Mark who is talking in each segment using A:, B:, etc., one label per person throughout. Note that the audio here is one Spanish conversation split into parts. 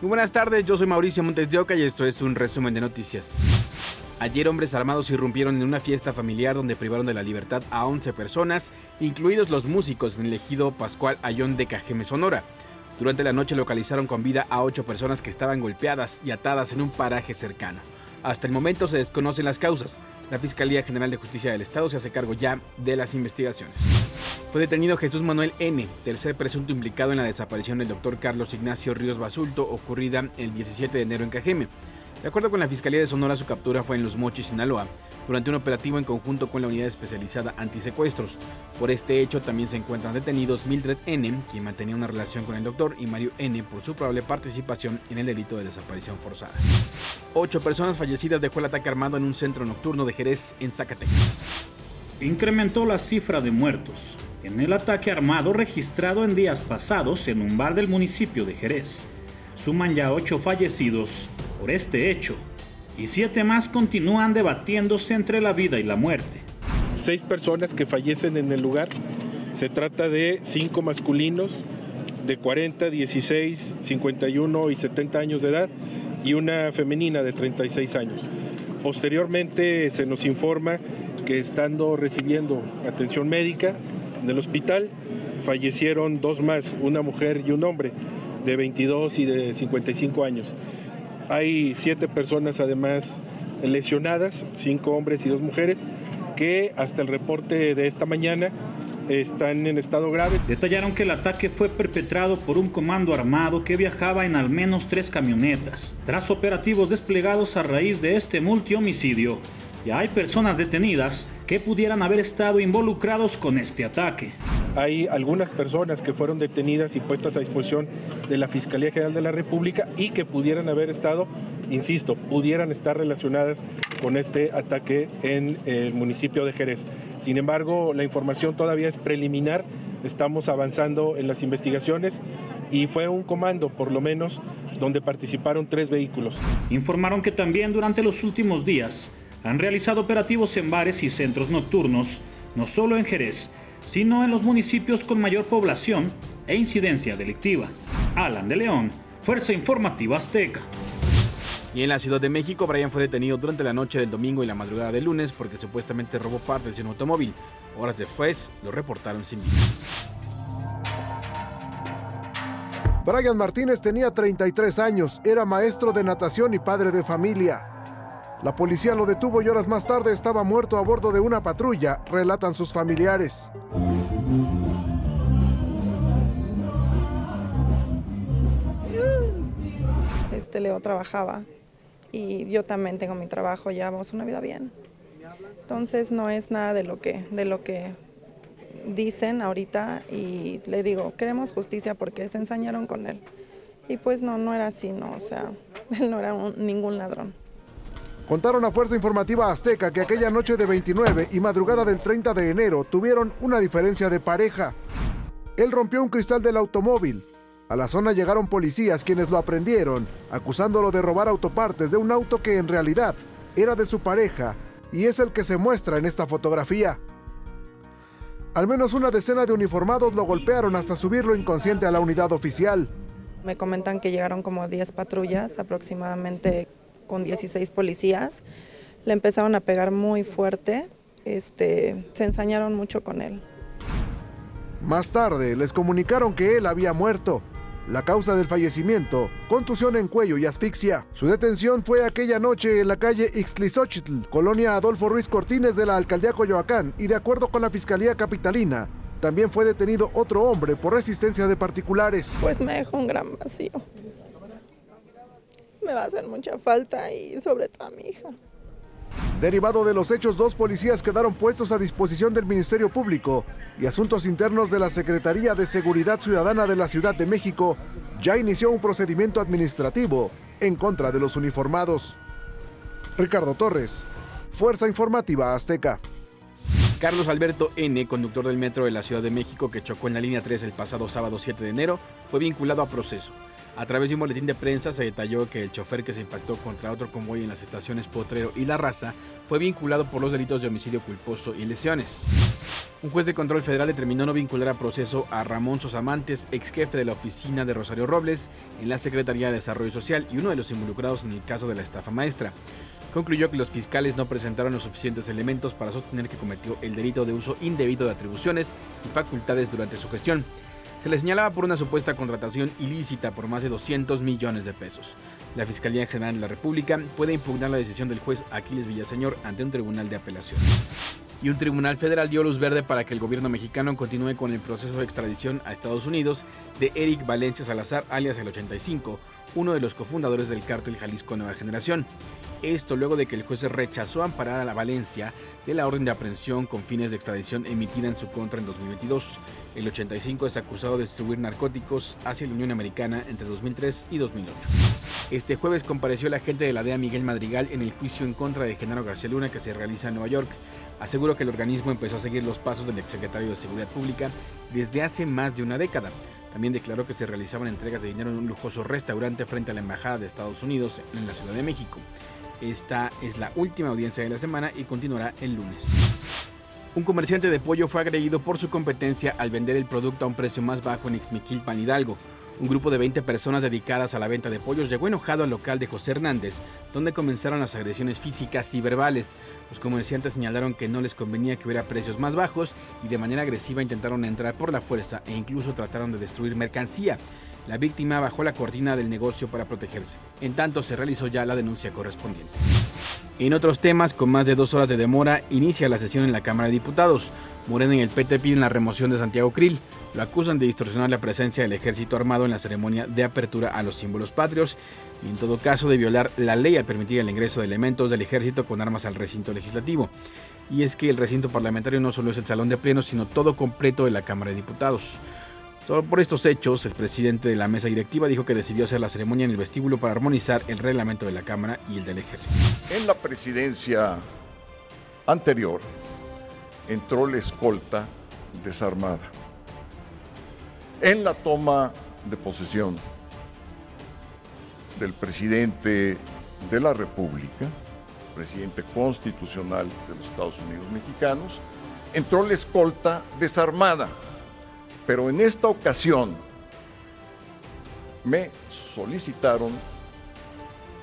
A: Muy buenas tardes, yo soy Mauricio Montes de Oca y esto es un resumen de noticias. Ayer hombres armados irrumpieron en una fiesta familiar donde privaron de la libertad a 11 personas, incluidos los músicos en el ejido Pascual Ayón de Cajeme, Sonora. Durante la noche localizaron con vida a 8 personas que estaban golpeadas y atadas en un paraje cercano. Hasta el momento se desconocen las causas. La Fiscalía General de Justicia del Estado se hace cargo ya de las investigaciones. Fue detenido Jesús Manuel N., tercer presunto implicado en la desaparición del doctor Carlos Ignacio Ríos Basulto, ocurrida el 17 de enero en Cajeme. De acuerdo con la Fiscalía de Sonora, su captura fue en Los Mochis, Sinaloa, durante un operativo en conjunto con la Unidad Especializada Antisecuestros. Por este hecho también se encuentran detenidos Mildred N., quien mantenía una relación con el doctor, y Mario N., por su probable participación en el delito de desaparición forzada. Ocho personas fallecidas dejó el ataque armado en un centro nocturno de Jerez, en Zacatecas.
B: Incrementó la cifra de muertos en el ataque armado registrado en días pasados en un bar del municipio de Jerez. Suman ya ocho fallecidos por este hecho y siete más continúan debatiéndose entre la vida y la muerte.
C: Seis personas que fallecen en el lugar. Se trata de cinco masculinos de 40, 16, 51 y 70 años de edad y una femenina de 36 años. Posteriormente se nos informa que estando recibiendo atención médica, en el hospital fallecieron dos más, una mujer y un hombre de 22 y de 55 años. Hay siete personas además lesionadas, cinco hombres y dos mujeres, que hasta el reporte de esta mañana están en estado grave.
B: Detallaron que el ataque fue perpetrado por un comando armado que viajaba en al menos tres camionetas. Tras operativos desplegados a raíz de este multihomicidio, ya hay personas detenidas que pudieran haber estado involucrados con este ataque.
C: Hay algunas personas que fueron detenidas y puestas a disposición de la Fiscalía General de la República y que pudieran haber estado, insisto, pudieran estar relacionadas con este ataque en el municipio de Jerez. Sin embargo, la información todavía es preliminar, estamos avanzando en las investigaciones y fue un comando, por lo menos, donde participaron tres vehículos.
B: Informaron que también durante los últimos días han realizado operativos en bares y centros nocturnos, no solo en Jerez, sino en los municipios con mayor población e incidencia delictiva. Alan de León, Fuerza Informativa Azteca.
A: Y en la Ciudad de México, Brian fue detenido durante la noche del domingo y la madrugada del lunes porque supuestamente robó partes de un automóvil. Horas después lo reportaron sin vida.
D: Brian Martínez tenía 33 años, era maestro de natación y padre de familia. La policía lo detuvo y horas más tarde estaba muerto a bordo de una patrulla, relatan sus familiares.
E: Este Leo trabajaba y yo también tengo mi trabajo, llevamos una vida bien. Entonces no es nada de lo que de lo que dicen ahorita y le digo, queremos justicia porque se ensañaron con él. Y pues no, no era así, no, o sea, él no era ningún ladrón.
D: Contaron a Fuerza Informativa Azteca que aquella noche de 29 y madrugada del 30 de enero tuvieron una diferencia de pareja. Él rompió un cristal del automóvil. A la zona llegaron policías quienes lo aprendieron, acusándolo de robar autopartes de un auto que en realidad era de su pareja y es el que se muestra en esta fotografía. Al menos una decena de uniformados lo golpearon hasta subirlo inconsciente a la unidad oficial.
E: Me comentan que llegaron como 10 patrullas, aproximadamente con 16 policías. Le empezaron a pegar muy fuerte, este, se ensañaron mucho con él.
D: Más tarde les comunicaron que él había muerto. La causa del fallecimiento, contusión en cuello y asfixia. Su detención fue aquella noche en la calle Ixtlizochitl, colonia Adolfo Ruiz Cortines de la alcaldía Coyoacán, y de acuerdo con la Fiscalía Capitalina, también fue detenido otro hombre por resistencia de particulares.
E: Pues me dejó un gran vacío me va a hacer mucha falta y sobre todo a mi hija.
D: Derivado de los hechos, dos policías quedaron puestos a disposición del Ministerio Público y Asuntos Internos de la Secretaría de Seguridad Ciudadana de la Ciudad de México ya inició un procedimiento administrativo en contra de los uniformados. Ricardo Torres, Fuerza Informativa Azteca.
A: Carlos Alberto N., conductor del metro de la Ciudad de México que chocó en la línea 3 el pasado sábado 7 de enero, fue vinculado a proceso. A través de un boletín de prensa se detalló que el chofer que se impactó contra otro convoy en las estaciones Potrero y La Raza fue vinculado por los delitos de homicidio culposo y lesiones. Un juez de control federal determinó no vincular a proceso a Ramón Sosamantes, ex jefe de la oficina de Rosario Robles en la Secretaría de Desarrollo Social y uno de los involucrados en el caso de la estafa maestra. Concluyó que los fiscales no presentaron los suficientes elementos para sostener que cometió el delito de uso indebido de atribuciones y facultades durante su gestión. Se le señalaba por una supuesta contratación ilícita por más de 200 millones de pesos. La Fiscalía General de la República puede impugnar la decisión del juez Aquiles Villaseñor ante un tribunal de apelación y un tribunal federal dio luz verde para que el gobierno mexicano continúe con el proceso de extradición a Estados Unidos de Eric Valencia Salazar, alias el 85, uno de los cofundadores del cártel Jalisco Nueva Generación. Esto luego de que el juez rechazó amparar a la Valencia de la orden de aprehensión con fines de extradición emitida en su contra en 2022. El 85 es acusado de distribuir narcóticos hacia la Unión Americana entre 2003 y 2008. Este jueves compareció el agente de la DEA Miguel Madrigal en el juicio en contra de Genaro García Luna que se realiza en Nueva York. Aseguró que el organismo empezó a seguir los pasos del exsecretario de Seguridad Pública desde hace más de una década. También declaró que se realizaban entregas de dinero en un lujoso restaurante frente a la Embajada de Estados Unidos en la Ciudad de México. Esta es la última audiencia de la semana y continuará el lunes. Un comerciante de pollo fue agredido por su competencia al vender el producto a un precio más bajo en Ixmiquilpan, Hidalgo. Un grupo de 20 personas dedicadas a la venta de pollos llegó enojado al local de José Hernández, donde comenzaron las agresiones físicas y verbales. Los comerciantes señalaron que no les convenía que hubiera precios más bajos y de manera agresiva intentaron entrar por la fuerza e incluso trataron de destruir mercancía. La víctima bajó la cortina del negocio para protegerse. En tanto, se realizó ya la denuncia correspondiente. En otros temas, con más de dos horas de demora, inicia la sesión en la Cámara de Diputados. Morena y el PT piden la remoción de Santiago Krill. Lo acusan de distorsionar la presencia del ejército armado en la ceremonia de apertura a los símbolos patrios y en todo caso de violar la ley al permitir el ingreso de elementos del ejército con armas al recinto legislativo. Y es que el recinto parlamentario no solo es el salón de plenos, sino todo completo de la Cámara de Diputados. Por estos hechos, el presidente de la mesa directiva dijo que decidió hacer la ceremonia en el vestíbulo para armonizar el reglamento de la Cámara y el del Ejército.
F: En la presidencia anterior entró la escolta desarmada. En la toma de posesión del presidente de la República, presidente constitucional de los Estados Unidos mexicanos, entró la escolta desarmada pero en esta ocasión me solicitaron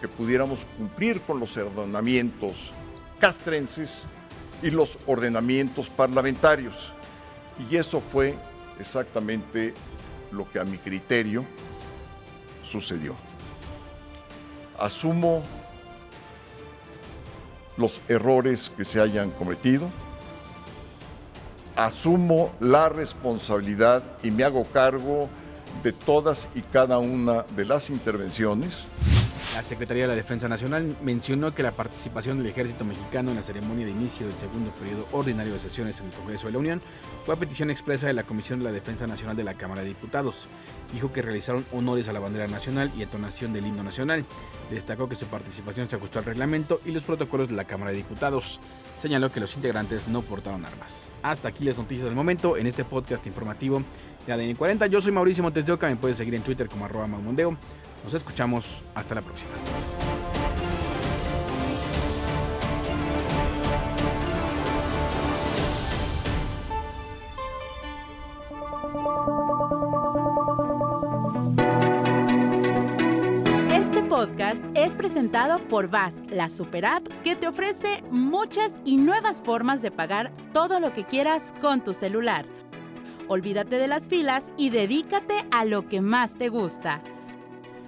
F: que pudiéramos cumplir con los ordenamientos castrenses y los ordenamientos parlamentarios. Y eso fue exactamente lo que a mi criterio sucedió. Asumo los errores que se hayan cometido asumo la responsabilidad y me hago cargo de todas y cada una de las intervenciones.
A: La Secretaría de la Defensa Nacional mencionó que la participación del ejército mexicano en la ceremonia de inicio del segundo periodo ordinario de sesiones en el Congreso de la Unión fue a petición expresa de la Comisión de la Defensa Nacional de la Cámara de Diputados. Dijo que realizaron honores a la bandera nacional y entonación del himno nacional. Destacó que su participación se ajustó al reglamento y los protocolos de la Cámara de Diputados. Señaló que los integrantes no portaron armas. Hasta aquí las noticias del momento en este podcast informativo de ADN 40. Yo soy Mauricio Montes de Oca, me puedes seguir en Twitter como arroba maumondeo. Nos escuchamos. Hasta la próxima.
G: Este podcast es presentado por VAS, la super app que te ofrece muchas y nuevas formas de pagar todo lo que quieras con tu celular. Olvídate de las filas y dedícate a lo que más te gusta